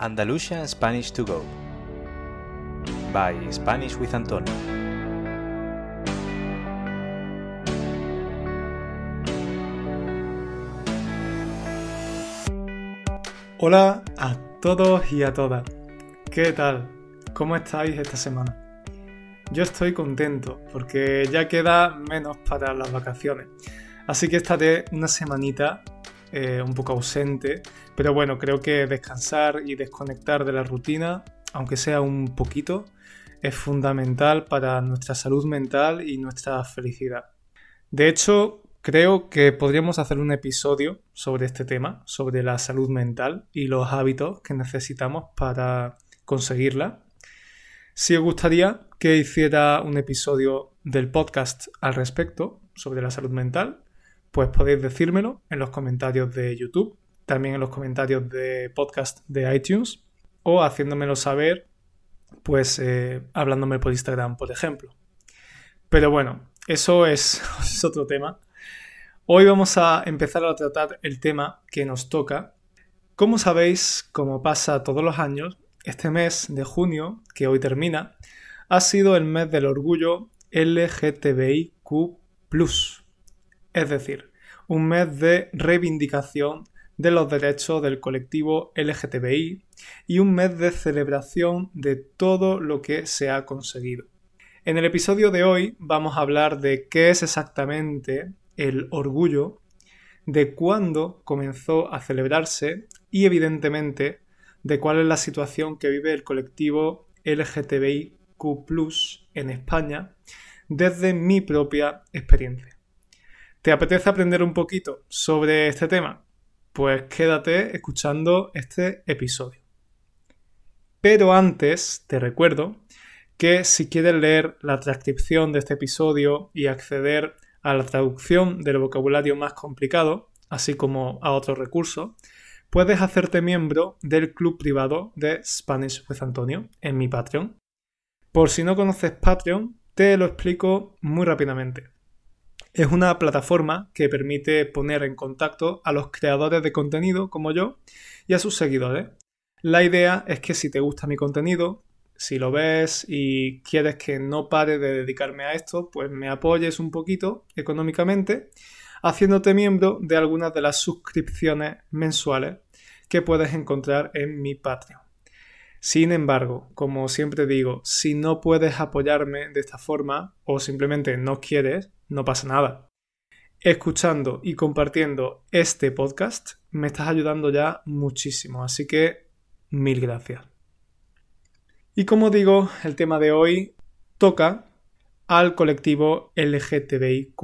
Andalusian Spanish to Go by Spanish with Antonio. Hola a todos y a todas. ¿Qué tal? ¿Cómo estáis esta semana? Yo estoy contento porque ya queda menos para las vacaciones. Así que estaré una semanita eh, un poco ausente, pero bueno, creo que descansar y desconectar de la rutina, aunque sea un poquito, es fundamental para nuestra salud mental y nuestra felicidad. De hecho, creo que podríamos hacer un episodio sobre este tema, sobre la salud mental y los hábitos que necesitamos para conseguirla. Si os gustaría que hiciera un episodio del podcast al respecto sobre la salud mental, pues podéis decírmelo en los comentarios de YouTube, también en los comentarios de podcast de iTunes o haciéndomelo saber, pues eh, hablándome por Instagram, por ejemplo. Pero bueno, eso es, es otro tema. Hoy vamos a empezar a tratar el tema que nos toca. Como sabéis, como pasa todos los años, este mes de junio, que hoy termina, ha sido el mes del orgullo LGTBIQ es decir, un mes de reivindicación de los derechos del colectivo LGTBI y un mes de celebración de todo lo que se ha conseguido. En el episodio de hoy vamos a hablar de qué es exactamente el orgullo, de cuándo comenzó a celebrarse y evidentemente de cuál es la situación que vive el colectivo LGTBIQ en España desde mi propia experiencia. ¿Te apetece aprender un poquito sobre este tema? Pues quédate escuchando este episodio. Pero antes te recuerdo que si quieres leer la transcripción de este episodio y acceder a la traducción del vocabulario más complicado, así como a otros recursos, puedes hacerte miembro del club privado de Spanish with Antonio en mi Patreon. Por si no conoces Patreon, te lo explico muy rápidamente. Es una plataforma que permite poner en contacto a los creadores de contenido como yo y a sus seguidores. La idea es que si te gusta mi contenido, si lo ves y quieres que no pare de dedicarme a esto, pues me apoyes un poquito económicamente haciéndote miembro de algunas de las suscripciones mensuales que puedes encontrar en mi Patreon. Sin embargo, como siempre digo, si no puedes apoyarme de esta forma o simplemente no quieres, no pasa nada. Escuchando y compartiendo este podcast me estás ayudando ya muchísimo, así que mil gracias. Y como digo, el tema de hoy toca al colectivo LGTBIQ.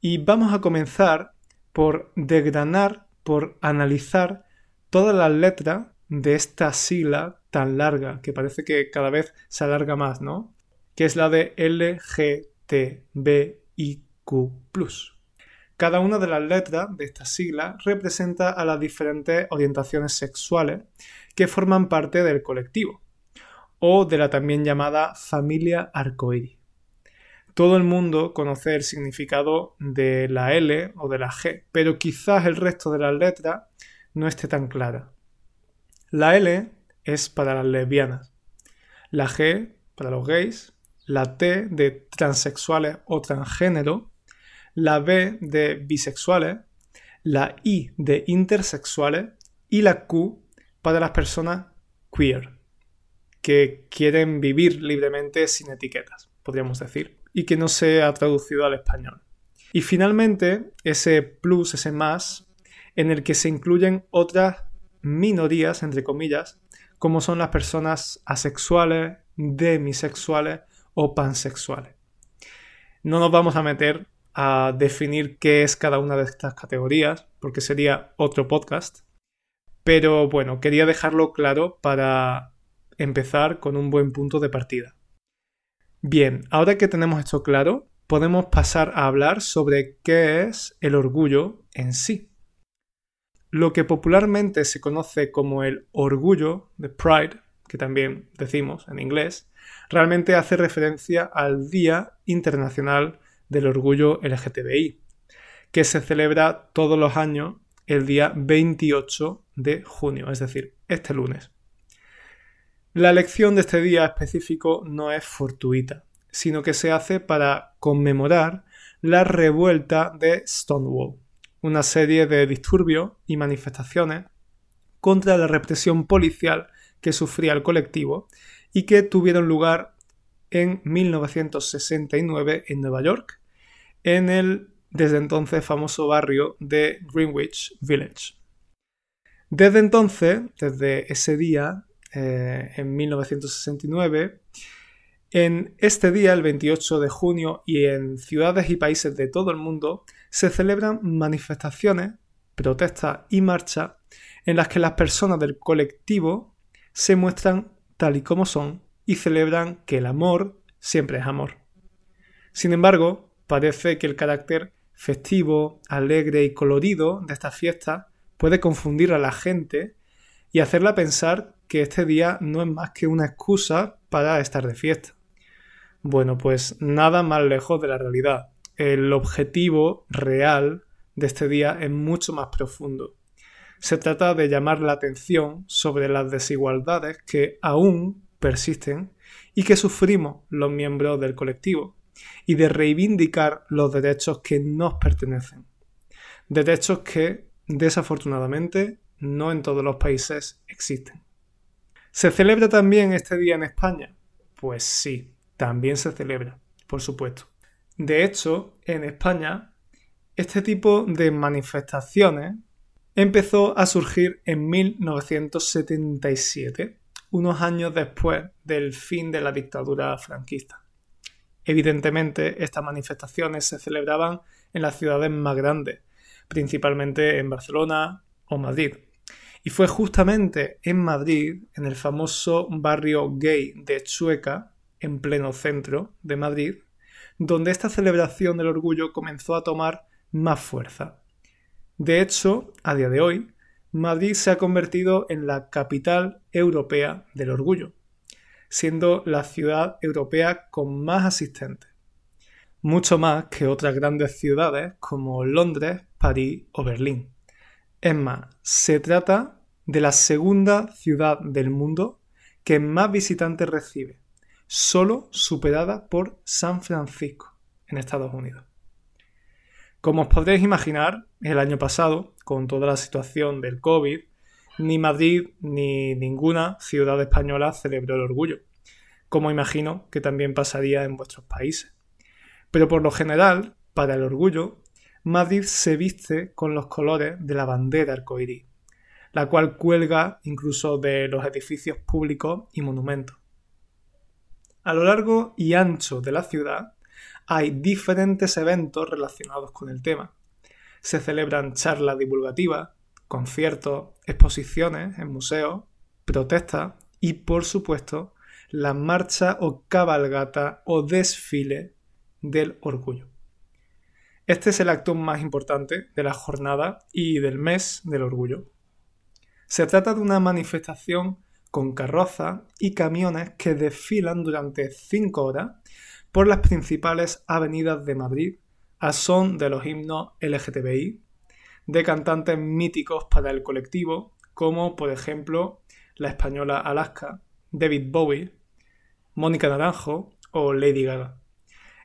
Y vamos a comenzar por desgranar, por analizar todas las letras de esta sigla tan larga, que parece que cada vez se alarga más, ¿no? Que es la de LGTBIQ. Cada una de las letras de esta sigla representa a las diferentes orientaciones sexuales que forman parte del colectivo, o de la también llamada familia arcoíris. Todo el mundo conoce el significado de la L o de la G, pero quizás el resto de las letras no esté tan clara. La L es para las lesbianas, la G para los gays, la T de transexuales o transgénero, la B de bisexuales, la I de intersexuales y la Q para las personas queer, que quieren vivir libremente sin etiquetas, podríamos decir, y que no se ha traducido al español. Y finalmente, ese plus, ese más, en el que se incluyen otras minorías, entre comillas, como son las personas asexuales, demisexuales o pansexuales. No nos vamos a meter a definir qué es cada una de estas categorías, porque sería otro podcast. Pero bueno, quería dejarlo claro para empezar con un buen punto de partida. Bien, ahora que tenemos esto claro, podemos pasar a hablar sobre qué es el orgullo en sí. Lo que popularmente se conoce como el orgullo de Pride, que también decimos en inglés, realmente hace referencia al Día Internacional del Orgullo LGTBI, que se celebra todos los años el día 28 de junio, es decir, este lunes. La elección de este día específico no es fortuita, sino que se hace para conmemorar la revuelta de Stonewall, una serie de disturbios y manifestaciones contra la represión policial que sufría el colectivo y que tuvieron lugar en 1969 en Nueva York, en el desde entonces famoso barrio de Greenwich Village. Desde entonces, desde ese día, eh, en 1969, en este día, el 28 de junio, y en ciudades y países de todo el mundo, se celebran manifestaciones, protestas y marchas en las que las personas del colectivo se muestran tal y como son y celebran que el amor siempre es amor. Sin embargo, parece que el carácter festivo, alegre y colorido de esta fiesta puede confundir a la gente y hacerla pensar que este día no es más que una excusa para estar de fiesta. Bueno, pues nada más lejos de la realidad. El objetivo real de este día es mucho más profundo. Se trata de llamar la atención sobre las desigualdades que aún persisten y que sufrimos los miembros del colectivo y de reivindicar los derechos que nos pertenecen. Derechos que, desafortunadamente, no en todos los países existen. ¿Se celebra también este día en España? Pues sí, también se celebra, por supuesto. De hecho, en España, este tipo de manifestaciones empezó a surgir en 1977, unos años después del fin de la dictadura franquista. Evidentemente, estas manifestaciones se celebraban en las ciudades más grandes, principalmente en Barcelona o Madrid. Y fue justamente en Madrid, en el famoso barrio gay de Chueca, en pleno centro de Madrid, donde esta celebración del orgullo comenzó a tomar más fuerza. De hecho, a día de hoy, Madrid se ha convertido en la capital europea del orgullo siendo la ciudad europea con más asistentes, mucho más que otras grandes ciudades como Londres, París o Berlín. Es más, se trata de la segunda ciudad del mundo que más visitantes recibe, solo superada por San Francisco, en Estados Unidos. Como os podréis imaginar, el año pasado, con toda la situación del COVID, ni Madrid ni ninguna ciudad española celebró el orgullo, como imagino que también pasaría en vuestros países. Pero por lo general, para el orgullo, Madrid se viste con los colores de la bandera arcoíris, la cual cuelga incluso de los edificios públicos y monumentos. A lo largo y ancho de la ciudad hay diferentes eventos relacionados con el tema. Se celebran charlas divulgativas, conciertos, exposiciones en museos, protestas y, por supuesto, la marcha o cabalgata o desfile del orgullo. Este es el acto más importante de la jornada y del mes del orgullo. Se trata de una manifestación con carrozas y camiones que desfilan durante cinco horas por las principales avenidas de Madrid a son de los himnos LGTBI, de cantantes míticos para el colectivo, como por ejemplo la española Alaska, David Bowie, Mónica Naranjo o Lady Gaga.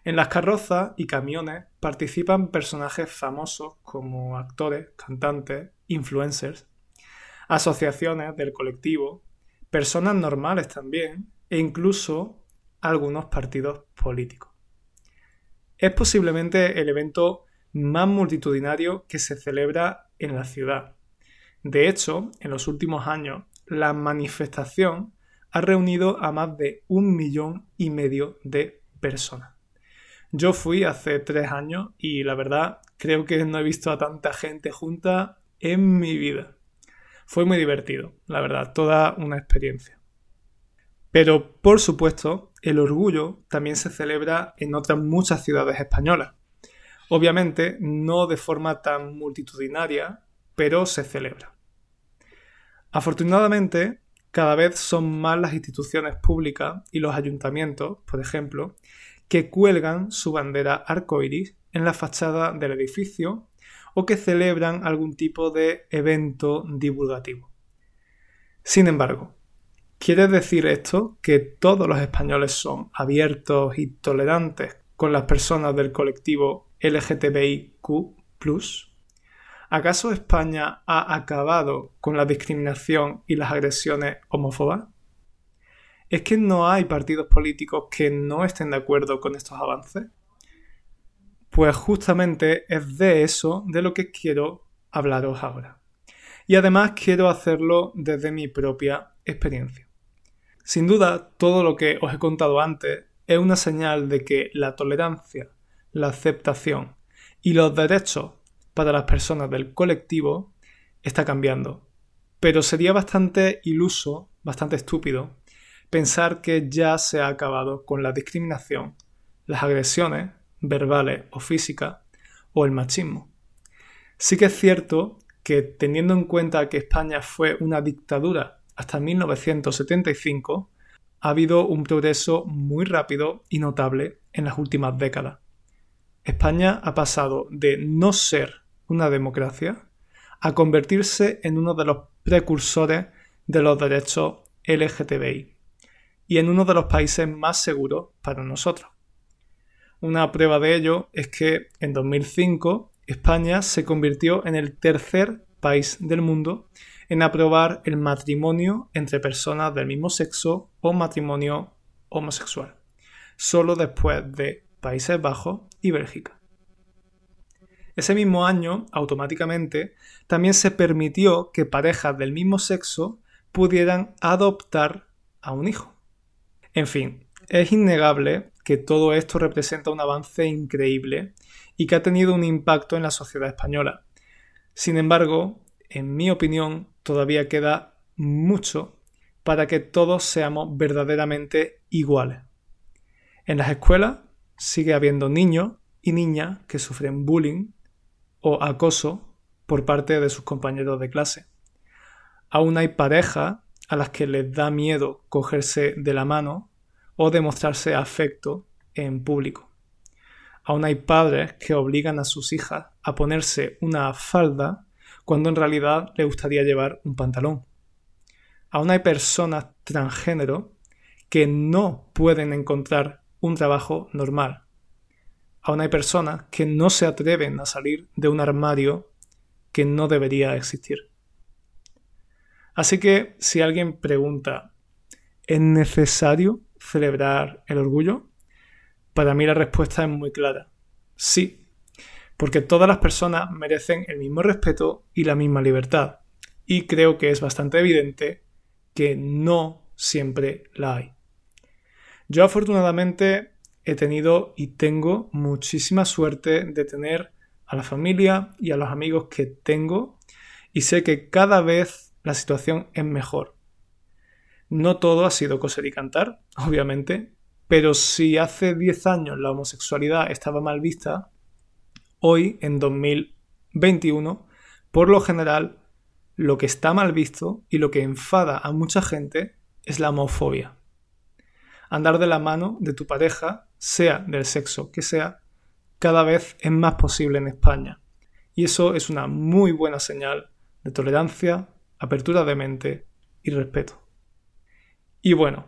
En las carrozas y camiones participan personajes famosos como actores, cantantes, influencers, asociaciones del colectivo, personas normales también e incluso algunos partidos políticos. Es posiblemente el evento más multitudinario que se celebra en la ciudad. De hecho, en los últimos años, la manifestación ha reunido a más de un millón y medio de personas. Yo fui hace tres años y la verdad creo que no he visto a tanta gente junta en mi vida. Fue muy divertido, la verdad, toda una experiencia. Pero, por supuesto, el orgullo también se celebra en otras muchas ciudades españolas. Obviamente, no de forma tan multitudinaria, pero se celebra. Afortunadamente, cada vez son más las instituciones públicas y los ayuntamientos, por ejemplo, que cuelgan su bandera arcoiris en la fachada del edificio o que celebran algún tipo de evento divulgativo. Sin embargo, ¿quiere decir esto que todos los españoles son abiertos y tolerantes con las personas del colectivo LGTBIQ? ¿Acaso España ha acabado con la discriminación y las agresiones homófobas? ¿Es que no hay partidos políticos que no estén de acuerdo con estos avances? Pues justamente es de eso de lo que quiero hablaros ahora. Y además quiero hacerlo desde mi propia experiencia. Sin duda, todo lo que os he contado antes es una señal de que la tolerancia, la aceptación y los derechos para las personas del colectivo está cambiando. Pero sería bastante iluso, bastante estúpido, pensar que ya se ha acabado con la discriminación, las agresiones, verbales o físicas, o el machismo. Sí que es cierto que teniendo en cuenta que España fue una dictadura hasta 1975, ha habido un progreso muy rápido y notable en las últimas décadas. España ha pasado de no ser una democracia a convertirse en uno de los precursores de los derechos LGTBI y en uno de los países más seguros para nosotros. Una prueba de ello es que en 2005 España se convirtió en el tercer país del mundo en aprobar el matrimonio entre personas del mismo sexo o matrimonio homosexual, solo después de Países Bajos y Bélgica. Ese mismo año, automáticamente, también se permitió que parejas del mismo sexo pudieran adoptar a un hijo. En fin, es innegable que todo esto representa un avance increíble y que ha tenido un impacto en la sociedad española. Sin embargo, en mi opinión, todavía queda mucho para que todos seamos verdaderamente iguales. En las escuelas sigue habiendo niños y niñas que sufren bullying o acoso por parte de sus compañeros de clase. Aún hay parejas a las que les da miedo cogerse de la mano o demostrarse afecto en público. Aún hay padres que obligan a sus hijas a ponerse una falda cuando en realidad les gustaría llevar un pantalón. Aún hay personas transgénero que no pueden encontrar un trabajo normal. Aún hay personas que no se atreven a salir de un armario que no debería existir. Así que si alguien pregunta, ¿es necesario celebrar el orgullo? Para mí la respuesta es muy clara. Sí, porque todas las personas merecen el mismo respeto y la misma libertad. Y creo que es bastante evidente que no siempre la hay. Yo afortunadamente he tenido y tengo muchísima suerte de tener a la familia y a los amigos que tengo y sé que cada vez la situación es mejor. No todo ha sido coser y cantar, obviamente, pero si hace 10 años la homosexualidad estaba mal vista, hoy, en 2021, por lo general, lo que está mal visto y lo que enfada a mucha gente es la homofobia. Andar de la mano de tu pareja, sea del sexo que sea, cada vez es más posible en España. Y eso es una muy buena señal de tolerancia, apertura de mente y respeto. Y bueno,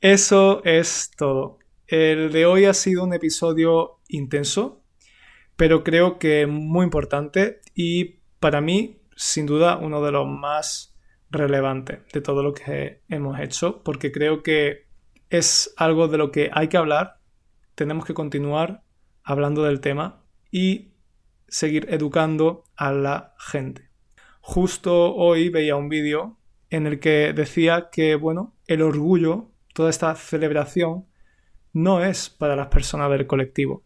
eso es todo. El de hoy ha sido un episodio intenso, pero creo que muy importante y para mí, sin duda, uno de los más relevantes de todo lo que hemos hecho, porque creo que es algo de lo que hay que hablar, tenemos que continuar hablando del tema y seguir educando a la gente. Justo hoy veía un vídeo en el que decía que, bueno, el orgullo, toda esta celebración, no es para las personas del colectivo,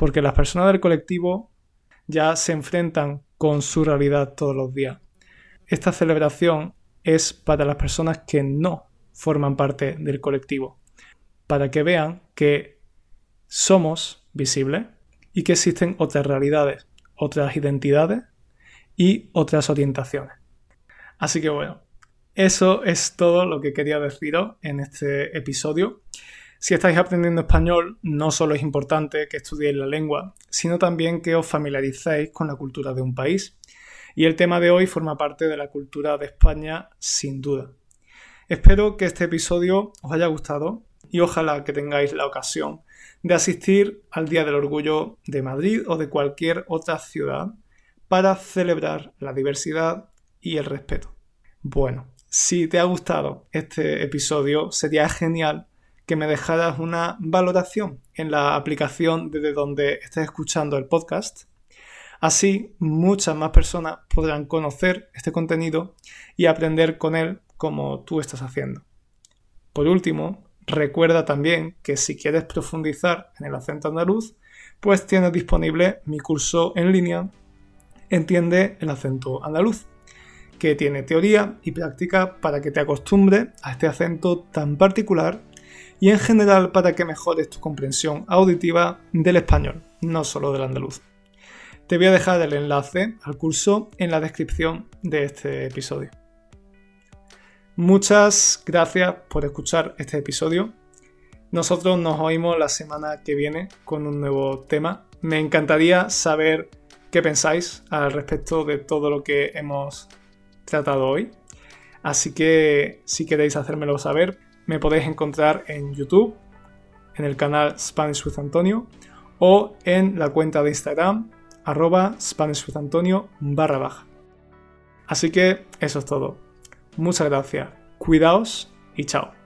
porque las personas del colectivo ya se enfrentan con su realidad todos los días. Esta celebración es para las personas que no forman parte del colectivo, para que vean que somos visibles y que existen otras realidades, otras identidades y otras orientaciones. Así que bueno, eso es todo lo que quería deciros en este episodio. Si estáis aprendiendo español, no solo es importante que estudiéis la lengua, sino también que os familiaricéis con la cultura de un país. Y el tema de hoy forma parte de la cultura de España, sin duda. Espero que este episodio os haya gustado y ojalá que tengáis la ocasión de asistir al Día del Orgullo de Madrid o de cualquier otra ciudad para celebrar la diversidad y el respeto. Bueno, si te ha gustado este episodio, sería genial que me dejaras una valoración en la aplicación desde donde estés escuchando el podcast. Así muchas más personas podrán conocer este contenido y aprender con él como tú estás haciendo. Por último, recuerda también que si quieres profundizar en el acento andaluz, pues tienes disponible mi curso en línea Entiende el acento andaluz, que tiene teoría y práctica para que te acostumbres a este acento tan particular y en general para que mejores tu comprensión auditiva del español, no solo del andaluz. Te voy a dejar el enlace al curso en la descripción de este episodio. Muchas gracias por escuchar este episodio. Nosotros nos oímos la semana que viene con un nuevo tema. Me encantaría saber qué pensáis al respecto de todo lo que hemos tratado hoy. Así que si queréis hacérmelo saber, me podéis encontrar en YouTube, en el canal Spanish with Antonio o en la cuenta de Instagram arroba Spanish Antonio barra baja. Así que eso es todo. Muchas gracias, cuidaos y chao.